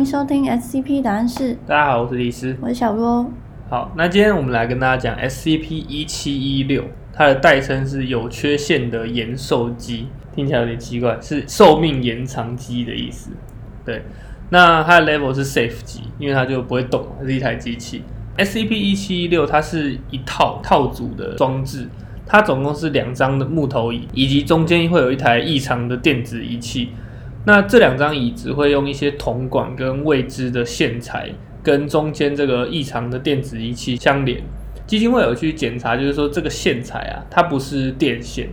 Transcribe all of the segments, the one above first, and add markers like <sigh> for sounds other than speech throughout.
迎收听 SCP 答案室，大家好，我是李斯。我是小罗。好，那今天我们来跟大家讲 SCP 一七一六，它的代称是有缺陷的延寿机，听起来有点奇怪，是寿命延长机的意思。对，那它的 level 是 safe 级，因为它就不会动，它是一台机器。SCP 一七一六它是一套套组的装置，它总共是两张的木头椅，以及中间会有一台异常的电子仪器。那这两张椅子会用一些铜管跟未知的线材，跟中间这个异常的电子仪器相连。基金会有去检查，就是说这个线材啊，它不是电线，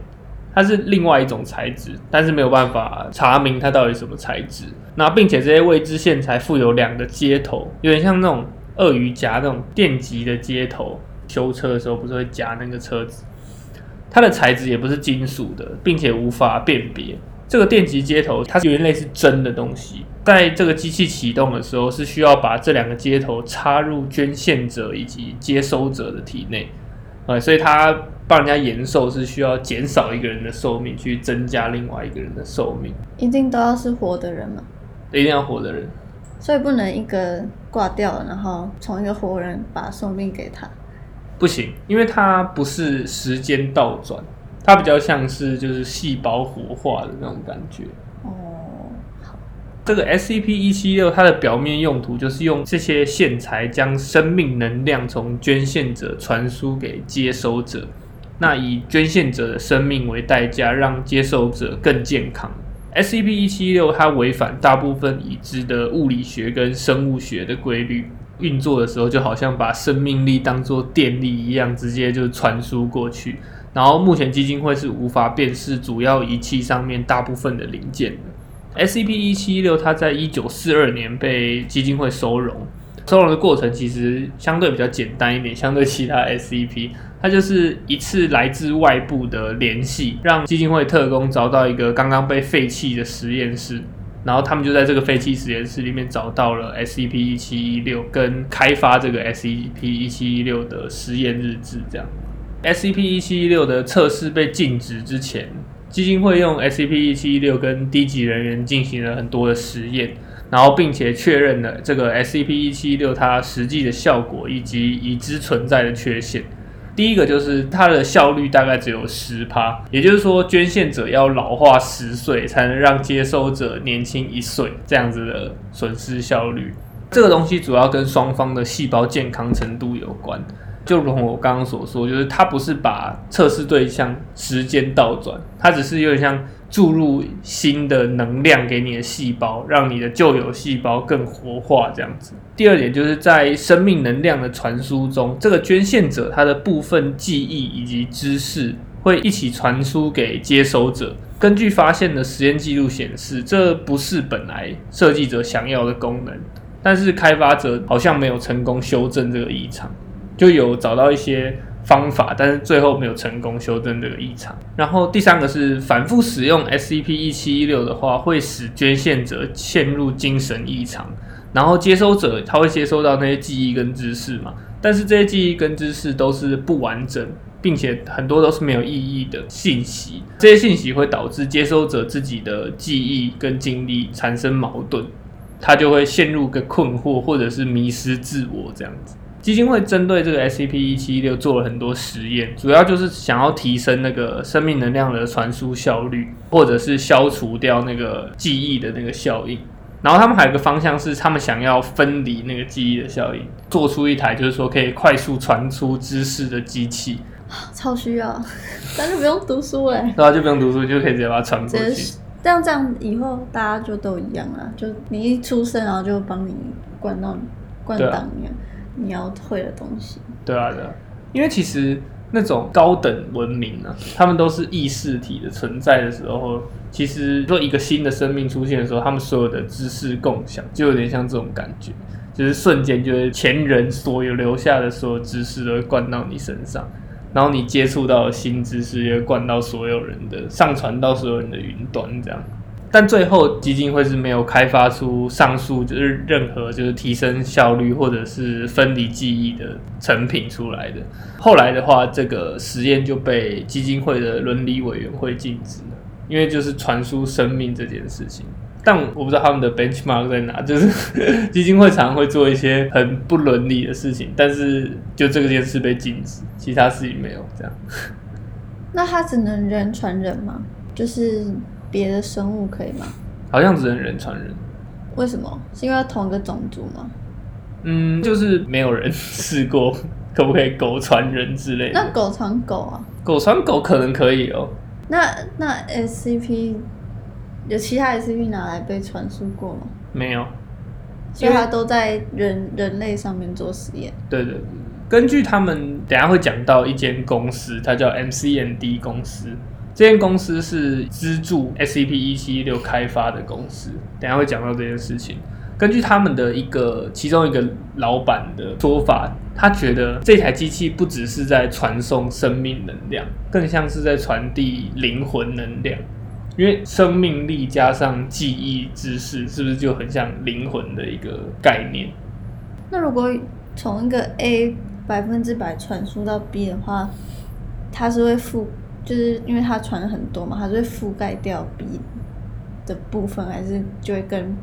它是另外一种材质，但是没有办法查明它到底什么材质。那并且这些未知线材附有两个接头，有点像那种鳄鱼夹那种电极的接头，修车的时候不是会夹那个车子？它的材质也不是金属的，并且无法辨别。这个电极接头，它是有点类似针的东西，在这个机器启动的时候，是需要把这两个接头插入捐献者以及接收者的体内，呃，所以它帮人家延寿是需要减少一个人的寿命，去增加另外一个人的寿命。一定都要是活的人吗？一定要活的人，所以不能一个挂掉了，然后从一个活人把寿命给他。不行，因为它不是时间倒转。它比较像是就是细胞活化的那种感觉。哦，好。这个 SCP 一七六它的表面用途就是用这些线材将生命能量从捐献者传输给接收者，那以捐献者的生命为代价，让接受者更健康。SCP 一七六它违反大部分已知的物理学跟生物学的规律，运作的时候就好像把生命力当做电力一样，直接就传输过去。然后目前基金会是无法辨识主要仪器上面大部分的零件的。SCP 一七一六它在一九四二年被基金会收容，收容的过程其实相对比较简单一点，相对其他 SCP，它就是一次来自外部的联系，让基金会特工找到一个刚刚被废弃的实验室，然后他们就在这个废弃实验室里面找到了 SCP 一七一六跟开发这个 SCP 一七一六的实验日志这样。SCP 一七一六的测试被禁止之前，基金会用 SCP 一七一六跟低级人员进行了很多的实验，然后并且确认了这个 SCP 一七一六它实际的效果以及已知存在的缺陷。第一个就是它的效率大概只有十趴，也就是说捐献者要老化十岁才能让接收者年轻一岁，这样子的损失效率。这个东西主要跟双方的细胞健康程度有关。就如同我刚刚所说，就是它不是把测试对象时间倒转，它只是有点像注入新的能量给你的细胞，让你的旧有细胞更活化这样子。第二点就是在生命能量的传输中，这个捐献者他的部分记忆以及知识会一起传输给接收者。根据发现的实验记录显示，这不是本来设计者想要的功能，但是开发者好像没有成功修正这个异常。就有找到一些方法，但是最后没有成功修正这个异常。然后第三个是反复使用 SCP 一七一六的话，会使捐献者陷入精神异常，然后接收者他会接收到那些记忆跟知识嘛，但是这些记忆跟知识都是不完整，并且很多都是没有意义的信息。这些信息会导致接收者自己的记忆跟经历产生矛盾，他就会陷入个困惑，或者是迷失自我这样子。基金会针对这个 SCP 一七六做了很多实验，主要就是想要提升那个生命能量的传输效率，或者是消除掉那个记忆的那个效应。然后他们还有个方向是，他们想要分离那个记忆的效应，做出一台就是说可以快速传出知识的机器。超需要，但是不用读书哎。<laughs> 对啊，就不用读书，就可以直接把它传过去。这样这样以后大家就都一样啊，就你一出生然后就帮你灌到灌档一样。你要会的东西，对啊，对啊，因为其实那种高等文明呢，他们都是意识体的存在的时候，其实说一个新的生命出现的时候，他们所有的知识共享，就有点像这种感觉，就是瞬间就是前人所有留下的所有知识都会灌到你身上，然后你接触到新知识也会灌到所有人的，上传到所有人的云端这样。但最后基金会是没有开发出上述就是任何就是提升效率或者是分离记忆的成品出来的。后来的话，这个实验就被基金会的伦理委员会禁止了，因为就是传输生命这件事情但我不知道他们的 benchmark 在哪，就是 <laughs> 基金会常会做一些很不伦理的事情，但是就这个件事被禁止，其他事情没有这样。那他只能人传人吗？就是别的生物可以吗？好像只能人传人。为什么？是因为同一个种族吗？嗯，就是没有人试过，可不可以狗传人之类的？那狗传狗啊？狗传狗可能可以哦。那那 SCP 有其他 SCP 拿来被传输过吗？没有，所以它都在人人类上面做实验。对对对，根据他们等下会讲到一间公司，它叫 MCND 公司。这间公司是资助 SCP 一七六开发的公司，等下会讲到这件事情。根据他们的一个其中一个老板的说法，他觉得这台机器不只是在传送生命能量，更像是在传递灵魂能量。因为生命力加上记忆知识，是不是就很像灵魂的一个概念？那如果从一个 A 百分之百传输到 B 的话，它是会覆，就是因为它传了很多嘛，它就会覆盖掉 B 的部分，还是就会跟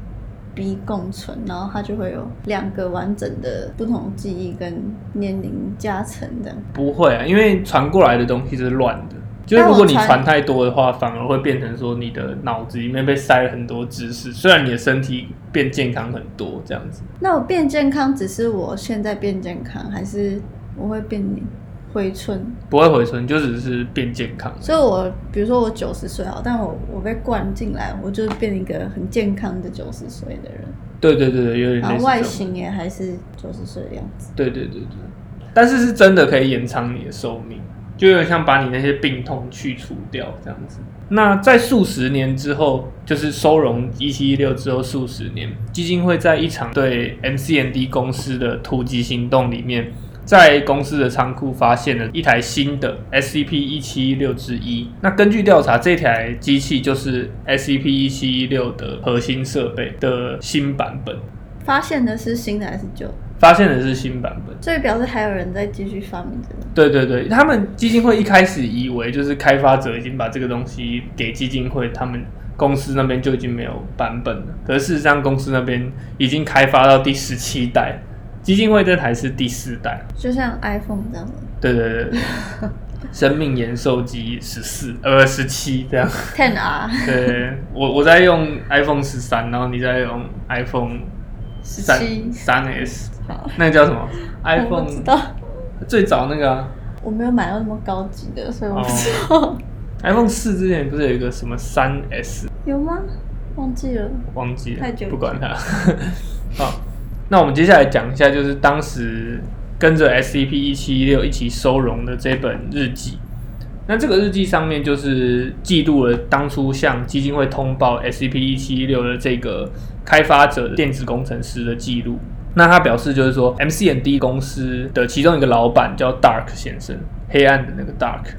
B 共存，然后它就会有两个完整的不同记忆跟年龄加成的？不会啊，因为传过来的东西是乱的。就是如果你传太多的话，反而会变成说你的脑子里面被塞了很多知识，虽然你的身体变健康很多这样子。那我变健康只是我现在变健康，还是我会变回春？不会回春，就只是变健康。所以，我比如说我九十岁好，但我我被灌进来，我就变一个很健康的九十岁的人。对对对对，有点。然后外形也还是九十岁的样子。对对对对，但是是真的可以延长你的寿命。就有点像把你那些病痛去除掉这样子。那在数十年之后，就是收容一七一六之后数十年，基金会在一场对 MCND 公司的突击行动里面，在公司的仓库发现了一台新的 SCP 一七一六之一。那根据调查，这台机器就是 SCP 一七一六的核心设备的新版本。发现的是新的还是旧？发现的是新版本，所以表示还有人在继续发明这个。对对对，他们基金会一开始以为就是开发者已经把这个东西给基金会，他们公司那边就已经没有版本了。可是事实上，公司那边已经开发到第十七代，基金会这台是第四代，就像 iPhone 这样。对对对，<laughs> 生命延寿机十四呃十七这样。Ten R。对，我我在用 iPhone 十三，然后你在用 iPhone 三三 S。那个叫什么？<laughs> iPhone 知道最早那个，我没有买到那么高级的，所以我不知道。iPhone 四之前不是有一个什么三 S？有吗？忘记了，忘记了，太久，不管它。<laughs> 好，那我们接下来讲一下，就是当时跟着 SCP 一七一六一起收容的这本日记。那这个日记上面就是记录了当初向基金会通报 SCP 一七一六的这个开发者电子工程师的记录。那他表示就是说，MCND 公司的其中一个老板叫 Dark 先生，黑暗的那个 Dark。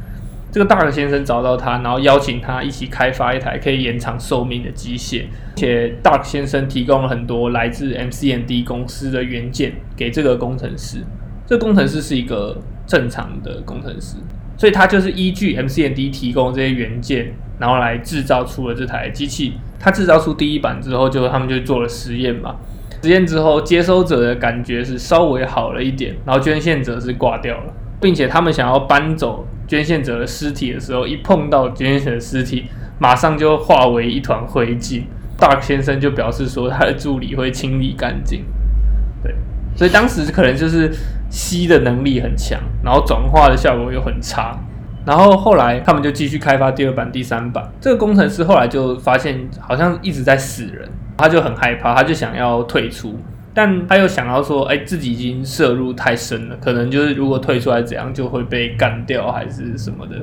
这个 Dark 先生找到他，然后邀请他一起开发一台可以延长寿命的机械，且 Dark 先生提供了很多来自 MCND 公司的原件给这个工程师。这工程师是一个正常的工程师，所以他就是依据 MCND 提供这些原件，然后来制造出了这台机器。他制造出第一版之后，就他们就做了实验嘛。实验之后，接收者的感觉是稍微好了一点，然后捐献者是挂掉了，并且他们想要搬走捐献者的尸体的时候，一碰到捐献者的尸体，马上就化为一团灰烬。Dark 先生就表示说，他的助理会清理干净。对，所以当时可能就是吸的能力很强，然后转化的效果又很差。然后后来他们就继续开发第二版、第三版。这个工程师后来就发现，好像一直在死人。他就很害怕，他就想要退出，但他又想要说，哎，自己已经摄入太深了，可能就是如果退出来怎样就会被干掉还是什么的，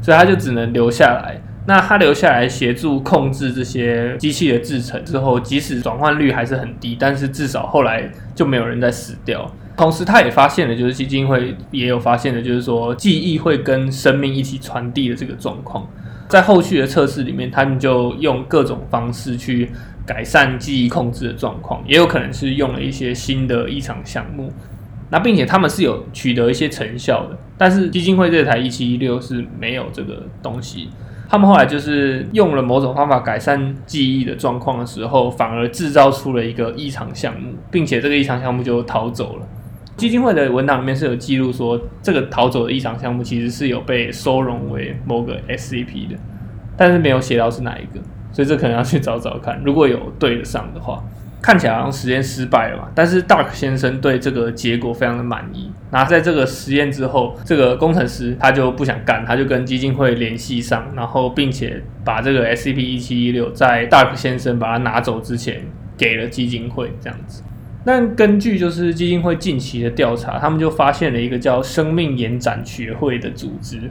所以他就只能留下来。那他留下来协助控制这些机器的制成之后，即使转换率还是很低，但是至少后来就没有人在死掉。同时，他也发现了，就是基金会也有发现的，就是说记忆会跟生命一起传递的这个状况。在后续的测试里面，他们就用各种方式去改善记忆控制的状况，也有可能是用了一些新的异常项目。那并且他们是有取得一些成效的，但是基金会这台一七一六是没有这个东西。他们后来就是用了某种方法改善记忆的状况的时候，反而制造出了一个异常项目，并且这个异常项目就逃走了。基金会的文档里面是有记录说，这个逃走的异常项目其实是有被收容为某个 SCP 的，但是没有写到是哪一个，所以这可能要去找找看。<laughs> 如果有对得上的话，看起来好像实验失败了嘛。但是 Dark 先生对这个结果非常的满意。那在这个实验之后，这个工程师他就不想干，他就跟基金会联系上，然后并且把这个 SCP 一七一六在 Dark 先生把它拿走之前给了基金会，这样子。那根据就是基金会近期的调查，他们就发现了一个叫生命延展学会的组织。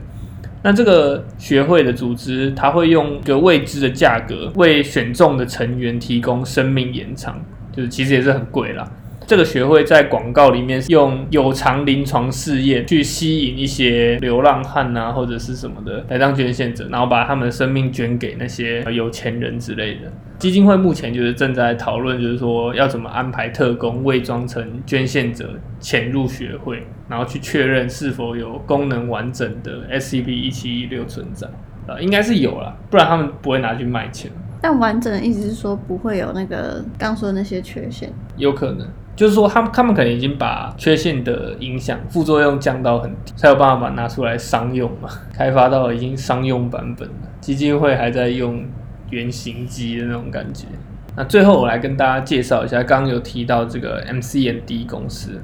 那这个学会的组织，它会用一个未知的价格为选中的成员提供生命延长，就是其实也是很贵啦。这个学会在广告里面用有偿临床试验去吸引一些流浪汉啊，或者是什么的来当捐献者，然后把他们的生命捐给那些有钱人之类的。基金会目前就是正在讨论，就是说要怎么安排特工伪装成捐献者潜入学会，然后去确认是否有功能完整的 SCP 一七一六存在。呃，应该是有了，不然他们不会拿去卖钱。但完整的意思是说不会有那个刚说的那些缺陷，有可能。就是说，他们他们可能已经把缺陷的影响、副作用降到很低，才有办法把拿出来商用嘛，开发到已经商用版本了。基金会还在用原型机的那种感觉。那最后我来跟大家介绍一下，刚刚有提到这个 MCND 公司，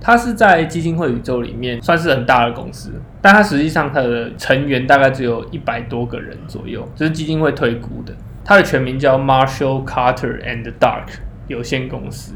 它是在基金会宇宙里面算是很大的公司，但它实际上它的成员大概只有一百多个人左右，这是基金会推估的。它的全名叫 Marshall Carter and Dark 有限公司。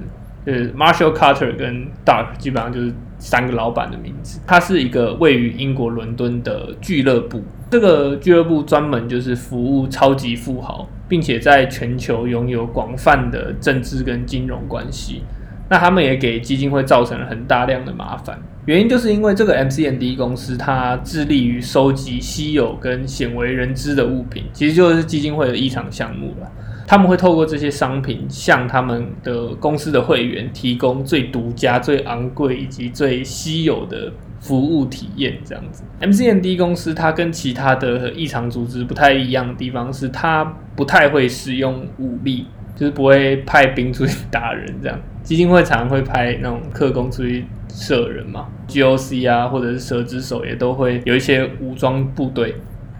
是 Marshall Carter 跟 Dark 基本上就是三个老板的名字。它是一个位于英国伦敦的俱乐部。这个俱乐部专门就是服务超级富豪，并且在全球拥有广泛的政治跟金融关系。那他们也给基金会造成了很大量的麻烦。原因就是因为这个 MCND 公司，它致力于收集稀有跟鲜为人知的物品，其实就是基金会的异常项目了。他们会透过这些商品，向他们的公司的会员提供最独家、最昂贵以及最稀有的服务体验。这样子，MCND 公司它跟其他的异常组织不太一样的地方是，它不太会使用武力，就是不会派兵出去打人。这样，基金会常常会派那种特工出去射人嘛，GOC 啊，或者是蛇之手也都会有一些武装部队。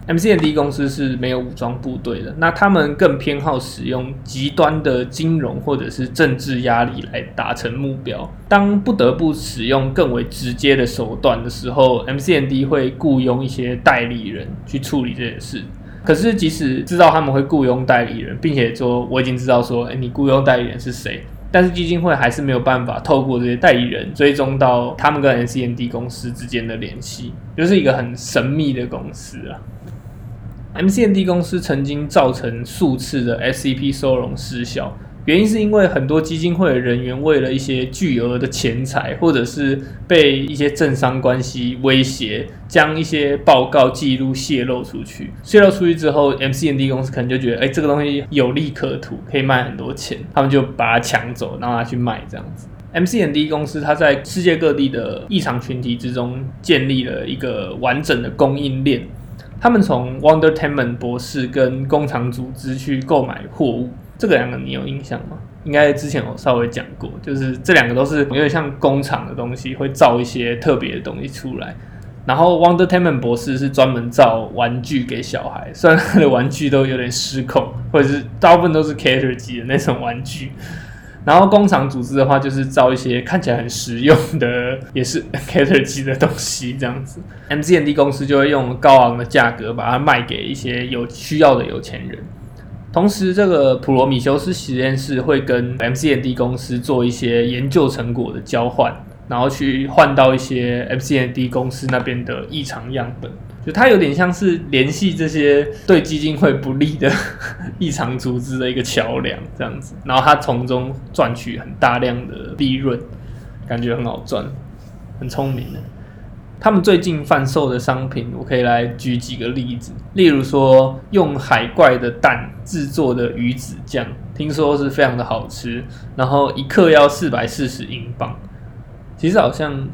MCND 公司是没有武装部队的，那他们更偏好使用极端的金融或者是政治压力来达成目标。当不得不使用更为直接的手段的时候，MCND 会雇佣一些代理人去处理这件事。可是，即使知道他们会雇佣代理人，并且说我已经知道说，哎，你雇佣代理人是谁，但是基金会还是没有办法透过这些代理人追踪到他们跟 MCND 公司之间的联系，就是一个很神秘的公司啊。MCND 公司曾经造成数次的 SCP 收容失效，原因是因为很多基金会的人员为了一些巨额的钱财，或者是被一些政商关系威胁，将一些报告记录泄露出去。泄露出去之后，MCND 公司可能就觉得，哎，这个东西有利可图，可以卖很多钱，他们就把它抢走，然后拿去卖这样子。MCND 公司它在世界各地的异常群体之中建立了一个完整的供应链。他们从 Wonder Teman 博士跟工厂组织去购买货物，这个两个你有印象吗？应该之前我稍微讲过，就是这两个都是有点像工厂的东西，会造一些特别的东西出来。然后 Wonder Teman 博士是专门造玩具给小孩，<laughs> 虽然他的玩具都有点失控，或者是大部分都是 Cater 级的那种玩具。然后工厂组织的话，就是造一些看起来很实用的，也是 <laughs> cater 机的东西，这样子。MCND 公司就会用高昂的价格把它卖给一些有需要的有钱人。同时，这个普罗米修斯实验室会跟 MCND 公司做一些研究成果的交换，然后去换到一些 MCND 公司那边的异常样本。就它有点像是联系这些对基金会不利的 <laughs> 异常组织的一个桥梁，这样子，然后它从中赚取很大量的利润，感觉很好赚，很聪明的。他们最近贩售的商品，我可以来举几个例子，例如说用海怪的蛋制作的鱼子酱，听说是非常的好吃，然后一克要四百四十英镑，其实好像。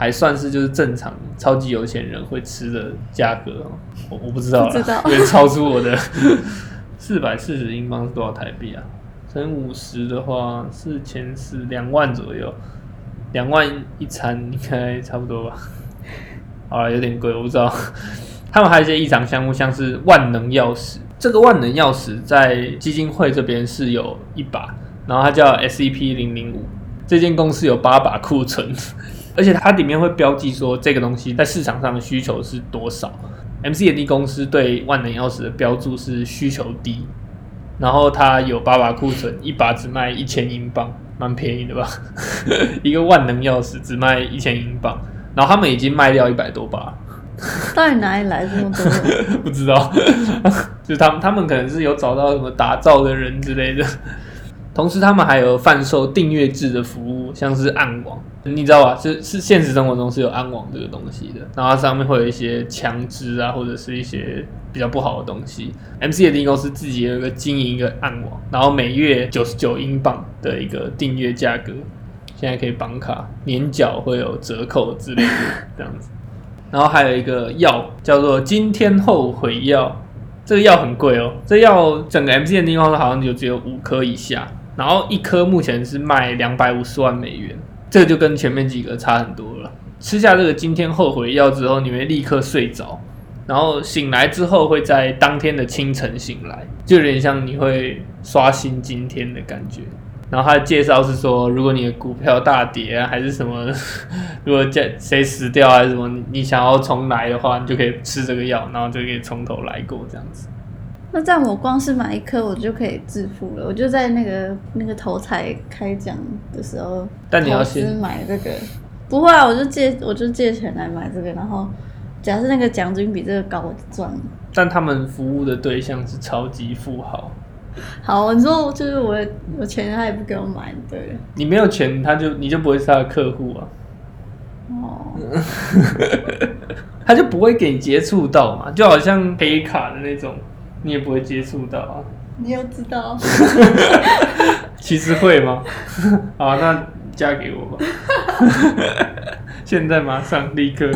还算是就是正常超级有钱人会吃的价格哦。我我不知道了，有点 <laughs> 超出我的 <laughs> 四百四十英镑是多少台币啊？乘五十的话，四千四两万左右，两万一餐应该差不多吧。<laughs> 好了，有点贵，我不知道。他们还有一些异常项目，像是万能钥匙。这个万能钥匙在基金会这边是有一把，然后它叫 SEP 零零五。这间公司有八把库存，而且它里面会标记说这个东西在市场上的需求是多少。MCD 公司对万能钥匙的标注是需求低。然后它有八把库存，一把只卖一千英镑，蛮便宜的吧？<laughs> 一个万能钥匙只卖一千英镑，然后他们已经卖掉一百多把。到底哪里来这么多？<laughs> 不知道，<laughs> 就他们他们可能是有找到什么打造的人之类的。同时，他们还有贩售订阅制的服务，像是暗网，你知道吧？是是现实生活中是有暗网这个东西的，然后它上面会有一些枪支啊，或者是一些比较不好的东西。M C 的订公司自己有一个经营一个暗网，然后每月九十九英镑的一个订阅价格，现在可以绑卡，年缴会有折扣之类的这样子。然后还有一个药叫做今天后悔药，这个药很贵哦，这药整个 M C 的订公司好像就只有五颗以下。然后一颗目前是卖两百五十万美元，这个就跟前面几个差很多了。吃下这个今天后悔药之后，你会立刻睡着，然后醒来之后会在当天的清晨醒来，就有点像你会刷新今天的感觉。然后他的介绍是说，如果你的股票大跌啊，还是什么，<laughs> 如果在谁死掉还是什么，你想要重来的话，你就可以吃这个药，然后就可以从头来过这样子。那这样我光是买一颗我就可以致富了。我就在那个那个头彩开奖的时候，但你要先买这个。不会啊，我就借我就借钱来买这个，然后假设那个奖金比这个高，我就赚了。但他们服务的对象是超级富豪。好，你说就是我有钱，他也不给我买，对。你没有钱，他就你就不会是他的客户啊。哦。<laughs> 他就不会给你接触到嘛，就好像黑卡的那种。你也不会接触到啊？你又知道？<laughs> 其实会吗？<laughs> 好，那嫁给我吧！<laughs> 现在马上立刻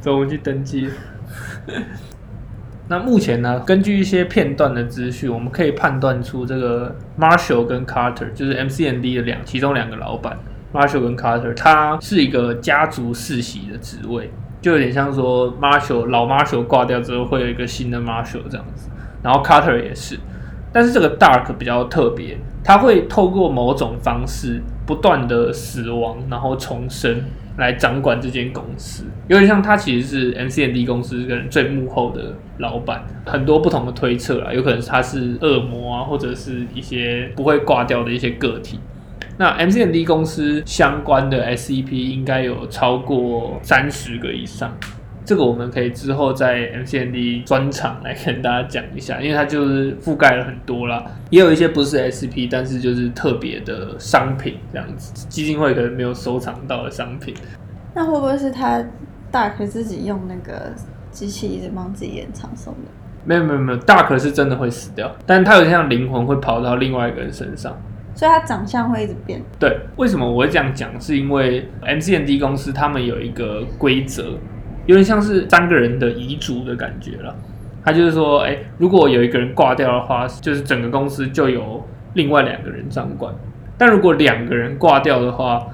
走，我们去登记。那目前呢？根据一些片段的资讯，我们可以判断出这个 Marshall 跟 Carter 就是 MCND 的两其中两个老板 Marshall 跟 Carter，他是一个家族世袭的职位，就有点像说 Marshall 老 Marshall 挂掉之后，会有一个新的 Marshall 这样子。然后 Carter 也是，但是这个 Dark 比较特别，他会透过某种方式不断的死亡，然后重生来掌管这间公司，有点像他其实是 MCND 公司跟最幕后的老板，很多不同的推测啦，有可能他是恶魔啊，或者是一些不会挂掉的一些个体。那 MCND 公司相关的 SCP 应该有超过三十个以上。这个我们可以之后在 MCND 专场来跟大家讲一下，因为它就是覆盖了很多啦，也有一些不是 SP，但是就是特别的商品这样子，基金会可能没有收藏到的商品。那会不会是他大可自己用那个机器一直帮自己延长寿命？没有没有没有，大可是真的会死掉，但他有点像灵魂会跑到另外一个人身上，所以他长相会一直变。对，为什么我会这样讲？是因为 MCND 公司他们有一个规则。有点像是三个人的遗嘱的感觉了。他就是说，哎，如果有一个人挂掉的话，就是整个公司就由另外两个人掌管。但如果两个人挂掉的话，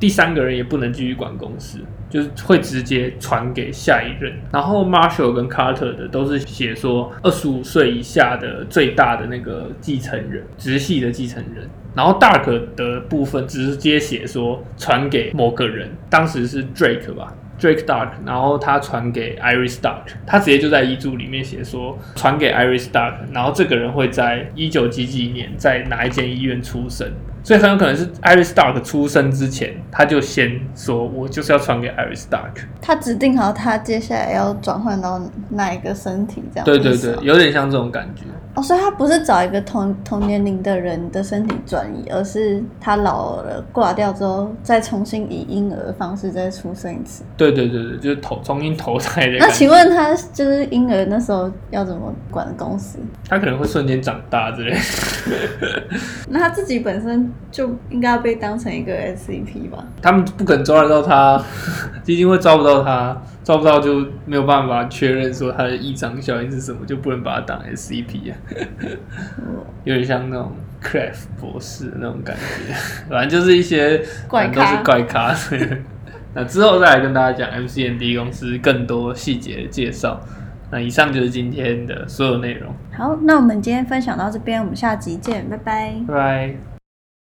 第三个人也不能继续管公司，就是会直接传给下一任。然后 Marshall 跟 Carter 的都是写说，二十五岁以下的最大的那个继承人，直系的继承人。然后 Dark 的部分直接写说，传给某个人，当时是 Drake 吧。Drake Dark，然后他传给 Iris Dark，他直接就在遗嘱里面写说传给 Iris Dark，然后这个人会在一九几几年在哪一间医院出生，所以很有可能是 Iris Dark 出生之前，他就先说我就是要传给 Iris Dark，他指定好他接下来要转换到哪一个身体这样。对对对，有点像这种感觉。哦，所以他不是找一个同同年龄的人的身体转移，而是他老了挂掉之后，再重新以婴儿的方式再出生一次。对对对对，就是投重新投胎的。那请问他就是婴儿那时候要怎么管公司？他可能会瞬间长大之类。<laughs> 那他自己本身就应该被当成一个 SCP 吧？他们不肯抓得到他，<laughs> 基金会抓不到他。抓不到就没有办法确认说它的异常效应是什么，就不能把它当 SCP 啊，<laughs> 有点像那种 Craft 博士的那种感觉，反正就是一些怪都是怪咖。那之后再来跟大家讲 MCND 公司更多细节的介绍。那以上就是今天的所有内容。好，那我们今天分享到这边，我们下集见，拜拜。拜拜。